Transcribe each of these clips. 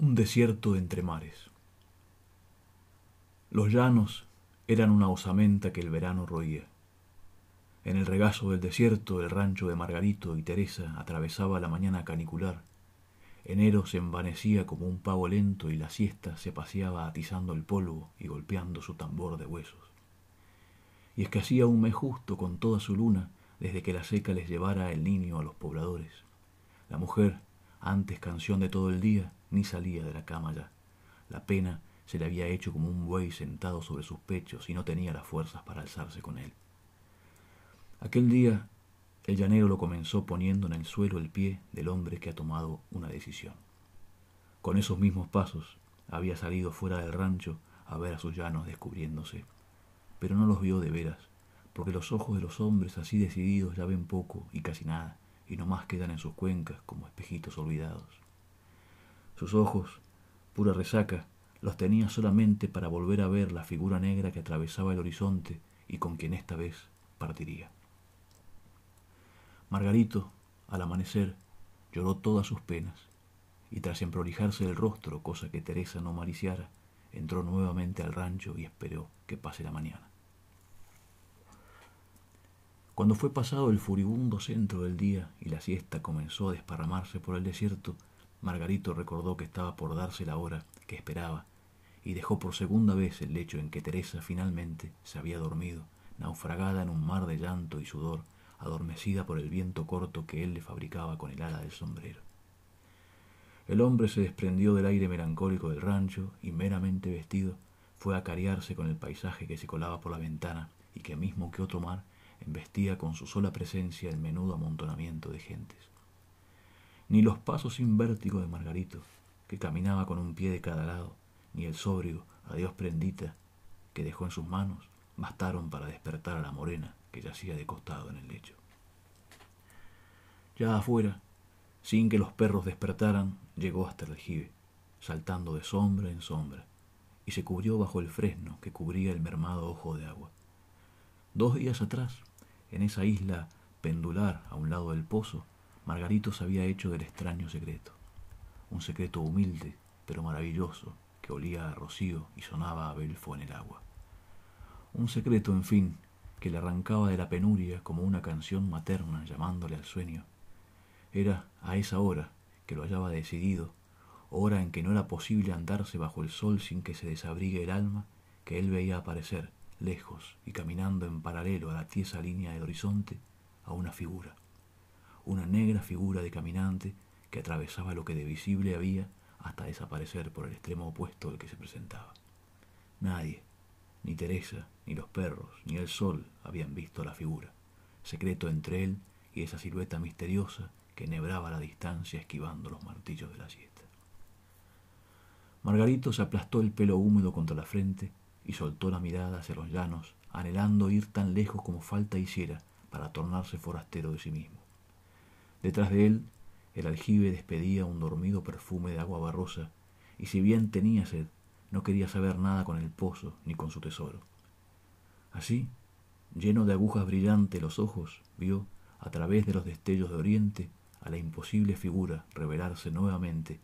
Un desierto entre mares. Los llanos eran una osamenta que el verano roía. En el regazo del desierto el rancho de Margarito y Teresa atravesaba la mañana canicular. Enero se envanecía como un pavo lento y la siesta se paseaba atizando el polvo y golpeando su tambor de huesos. Y es que hacía un mes justo con toda su luna desde que la seca les llevara el niño a los pobladores. La mujer, antes canción de todo el día, ni salía de la cama ya. La pena se le había hecho como un buey sentado sobre sus pechos y no tenía las fuerzas para alzarse con él. Aquel día el llanero lo comenzó poniendo en el suelo el pie del hombre que ha tomado una decisión. Con esos mismos pasos había salido fuera del rancho a ver a sus llanos descubriéndose, pero no los vio de veras, porque los ojos de los hombres así decididos ya ven poco y casi nada, y no más quedan en sus cuencas como espejitos olvidados. Sus ojos, pura resaca, los tenía solamente para volver a ver la figura negra que atravesaba el horizonte y con quien esta vez partiría. Margarito, al amanecer, lloró todas sus penas, y tras emprolijarse el rostro, cosa que Teresa no maliciara, entró nuevamente al rancho y esperó que pase la mañana. Cuando fue pasado el furibundo centro del día y la siesta comenzó a desparramarse por el desierto, Margarito recordó que estaba por darse la hora que esperaba y dejó por segunda vez el lecho en que Teresa finalmente se había dormido, naufragada en un mar de llanto y sudor, adormecida por el viento corto que él le fabricaba con el ala del sombrero. El hombre se desprendió del aire melancólico del rancho y meramente vestido fue a cariarse con el paisaje que se colaba por la ventana y que mismo que otro mar embestía con su sola presencia el menudo amontonamiento de gentes ni los pasos sin vértigo de Margarito, que caminaba con un pie de cada lado, ni el sobrio adiós prendita que dejó en sus manos, bastaron para despertar a la morena que yacía de costado en el lecho. Ya afuera, sin que los perros despertaran, llegó hasta el aljibe, saltando de sombra en sombra, y se cubrió bajo el fresno que cubría el mermado ojo de agua. Dos días atrás, en esa isla pendular a un lado del pozo, Margarito se había hecho del extraño secreto, un secreto humilde pero maravilloso que olía a rocío y sonaba a belfo en el agua. Un secreto, en fin, que le arrancaba de la penuria como una canción materna llamándole al sueño. Era a esa hora que lo hallaba decidido, hora en que no era posible andarse bajo el sol sin que se desabrigue el alma, que él veía aparecer, lejos y caminando en paralelo a la tiesa línea del horizonte, a una figura una negra figura de caminante que atravesaba lo que de visible había hasta desaparecer por el extremo opuesto al que se presentaba. Nadie, ni Teresa, ni los perros, ni el sol habían visto la figura, secreto entre él y esa silueta misteriosa que enhebraba la distancia esquivando los martillos de la siesta. Margarito se aplastó el pelo húmedo contra la frente y soltó la mirada hacia los llanos, anhelando ir tan lejos como falta hiciera para tornarse forastero de sí mismo. Detrás de él, el aljibe despedía un dormido perfume de agua barrosa, y si bien tenía sed, no quería saber nada con el pozo ni con su tesoro. Así, lleno de agujas brillantes los ojos, vio, a través de los destellos de oriente, a la imposible figura revelarse nuevamente,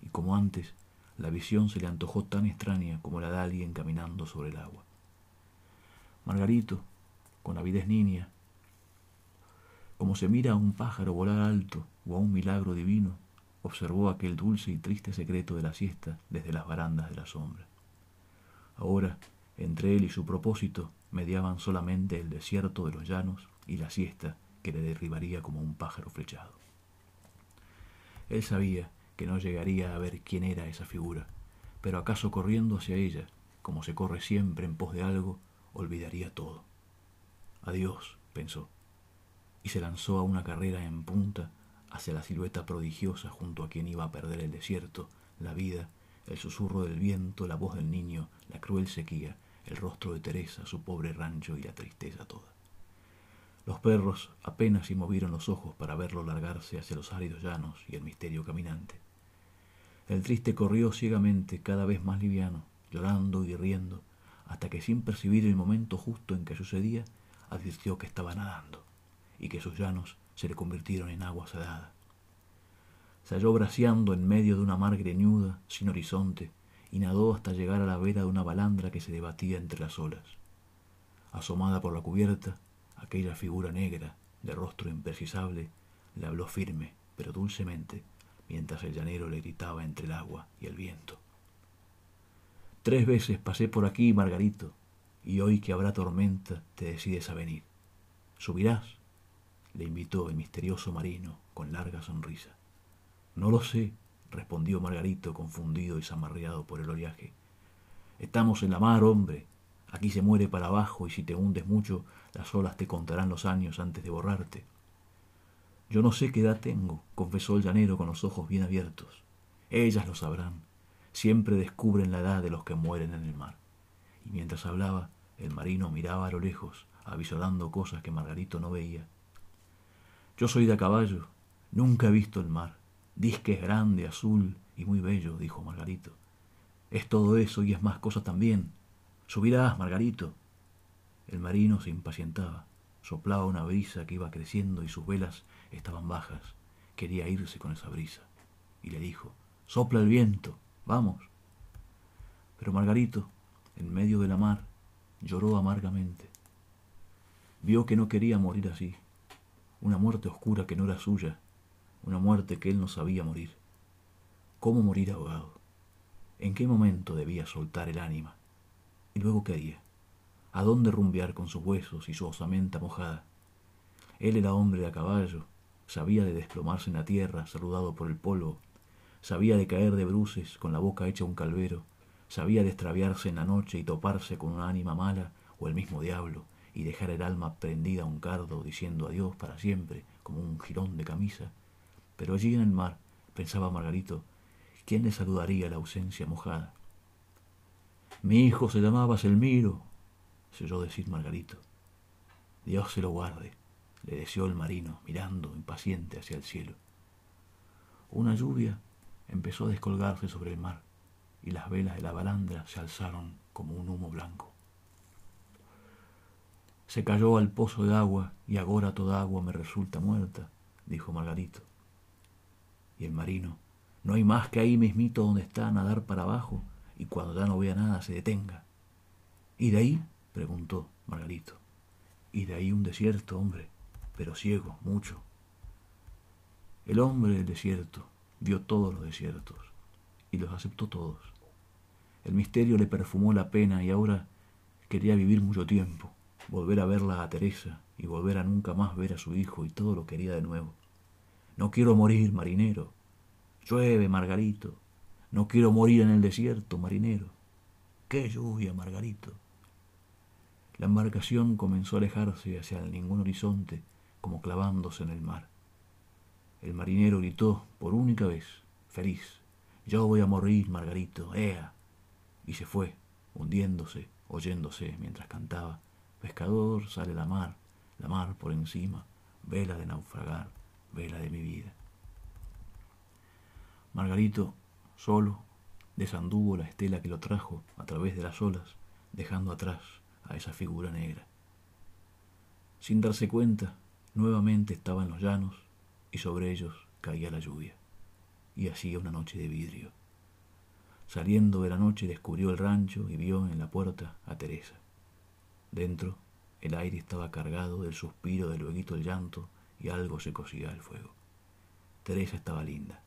y como antes, la visión se le antojó tan extraña como la de alguien caminando sobre el agua. Margarito, con avidez niña, como se mira a un pájaro volar alto o a un milagro divino, observó aquel dulce y triste secreto de la siesta desde las barandas de la sombra. Ahora, entre él y su propósito, mediaban solamente el desierto de los llanos y la siesta que le derribaría como un pájaro flechado. Él sabía que no llegaría a ver quién era esa figura, pero acaso corriendo hacia ella, como se corre siempre en pos de algo, olvidaría todo. Adiós, pensó y se lanzó a una carrera en punta hacia la silueta prodigiosa junto a quien iba a perder el desierto, la vida, el susurro del viento, la voz del niño, la cruel sequía, el rostro de Teresa, su pobre rancho y la tristeza toda. Los perros apenas si movieron los ojos para verlo largarse hacia los áridos llanos y el misterio caminante. El triste corrió ciegamente, cada vez más liviano, llorando y riendo, hasta que sin percibir el momento justo en que sucedía, advirtió que estaba nadando y que sus llanos se le convirtieron en agua salada. se halló braceando en medio de una mar greñuda, sin horizonte, y nadó hasta llegar a la vera de una balandra que se debatía entre las olas. Asomada por la cubierta, aquella figura negra, de rostro imprecisable, le habló firme, pero dulcemente, mientras el llanero le gritaba entre el agua y el viento. Tres veces pasé por aquí, Margarito, y hoy que habrá tormenta te decides a venir. ¿Subirás? Le invitó el misterioso marino con larga sonrisa. No lo sé, respondió Margarito, confundido y zamarreado por el oleaje. Estamos en la mar, hombre. Aquí se muere para abajo y si te hundes mucho, las olas te contarán los años antes de borrarte. Yo no sé qué edad tengo, confesó el llanero con los ojos bien abiertos. Ellas lo sabrán. Siempre descubren la edad de los que mueren en el mar. Y mientras hablaba, el marino miraba a lo lejos, avisorando cosas que Margarito no veía. Yo soy de a caballo, nunca he visto el mar. Diz que es grande, azul y muy bello, dijo Margarito. Es todo eso y es más cosas también. Subirás, Margarito. El marino se impacientaba. Soplaba una brisa que iba creciendo y sus velas estaban bajas. Quería irse con esa brisa. Y le dijo, sopla el viento, vamos. Pero Margarito, en medio de la mar, lloró amargamente. Vio que no quería morir así, una muerte oscura que no era suya, una muerte que él no sabía morir. ¿Cómo morir ahogado? ¿En qué momento debía soltar el ánima? ¿Y luego qué haría? ¿A dónde rumbear con sus huesos y su osamenta mojada? Él era hombre de a caballo, sabía de desplomarse en la tierra, saludado por el polvo, sabía de caer de bruces con la boca hecha un calvero, sabía de extraviarse en la noche y toparse con una ánima mala o el mismo diablo y dejar el alma prendida a un cardo diciendo adiós para siempre como un jirón de camisa pero allí en el mar, pensaba Margarito, ¿quién le saludaría la ausencia mojada? Mi hijo se llamaba Selmiro, se oyó decir Margarito. Dios se lo guarde, le deseó el marino, mirando impaciente hacia el cielo. Una lluvia empezó a descolgarse sobre el mar y las velas de la balandra se alzaron como un humo blanco. Se cayó al pozo de agua y ahora toda agua me resulta muerta, dijo Margarito y el marino. No hay más que ahí mismito donde está a nadar para abajo y cuando ya no vea nada se detenga. ¿Y de ahí? preguntó Margarito. Y de ahí un desierto, hombre, pero ciego, mucho. El hombre del desierto vio todos los desiertos y los aceptó todos. El misterio le perfumó la pena y ahora quería vivir mucho tiempo, volver a verla a Teresa y volver a nunca más ver a su hijo y todo lo quería de nuevo. No quiero morir, marinero. Llueve, Margarito. No quiero morir en el desierto, marinero. ¡Qué lluvia, Margarito! La embarcación comenzó a alejarse hacia el ningún horizonte, como clavándose en el mar. El marinero gritó por única vez, feliz, yo voy a morir, Margarito, ea. Y se fue, hundiéndose, oyéndose mientras cantaba, pescador sale la mar, la mar por encima, vela de naufragar vela de mi vida. Margarito, solo, desanduvo la estela que lo trajo a través de las olas, dejando atrás a esa figura negra. Sin darse cuenta, nuevamente estaba en los llanos y sobre ellos caía la lluvia, y hacía una noche de vidrio. Saliendo de la noche descubrió el rancho y vio en la puerta a Teresa. Dentro, el aire estaba cargado del suspiro del lueguito el llanto y algo se cosía al fuego. Teresa estaba linda,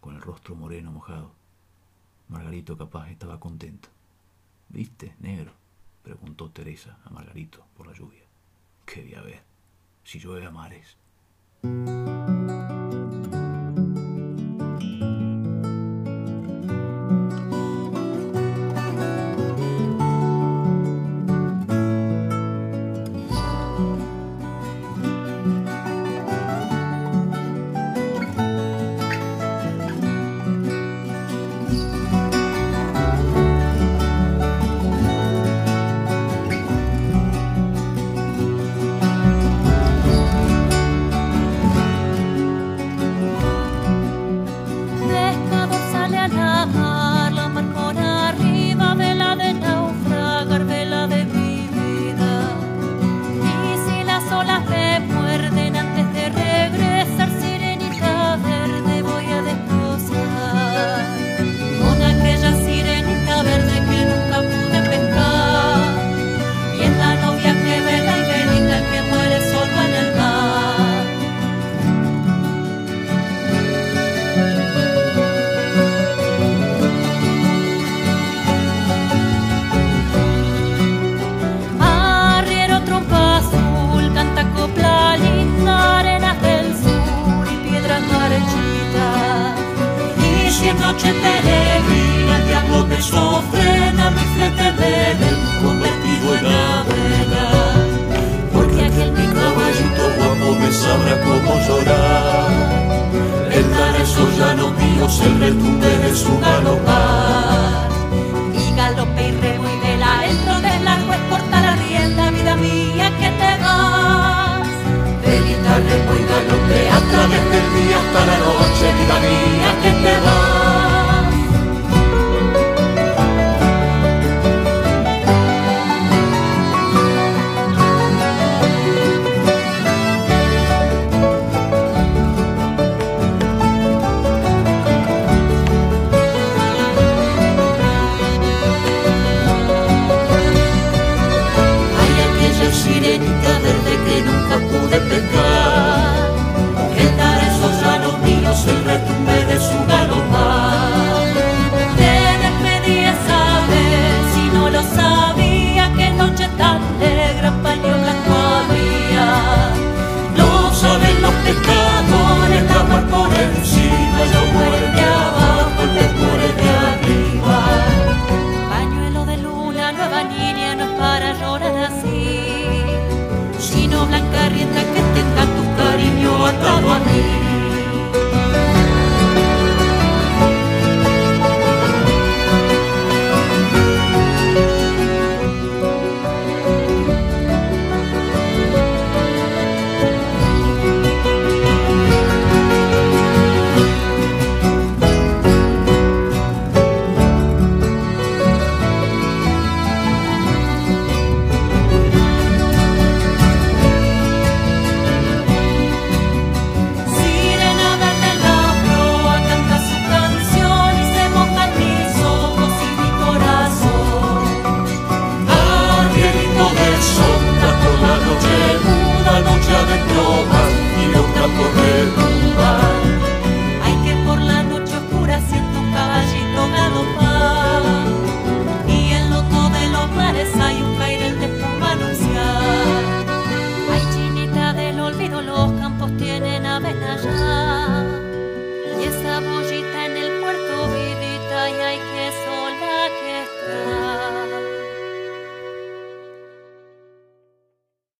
con el rostro moreno mojado. Margarito capaz estaba contento. ¿Viste, negro? preguntó Teresa a Margarito por la lluvia. ¿Qué voy a ver? Si llueve a mares. Míos, el retumbe de su galopar. Y galope y remo y vela, dentro del largo es corta la rienda, vida mía, que te vas. Velita, remo y galope, a través del día hasta la noche, vida mía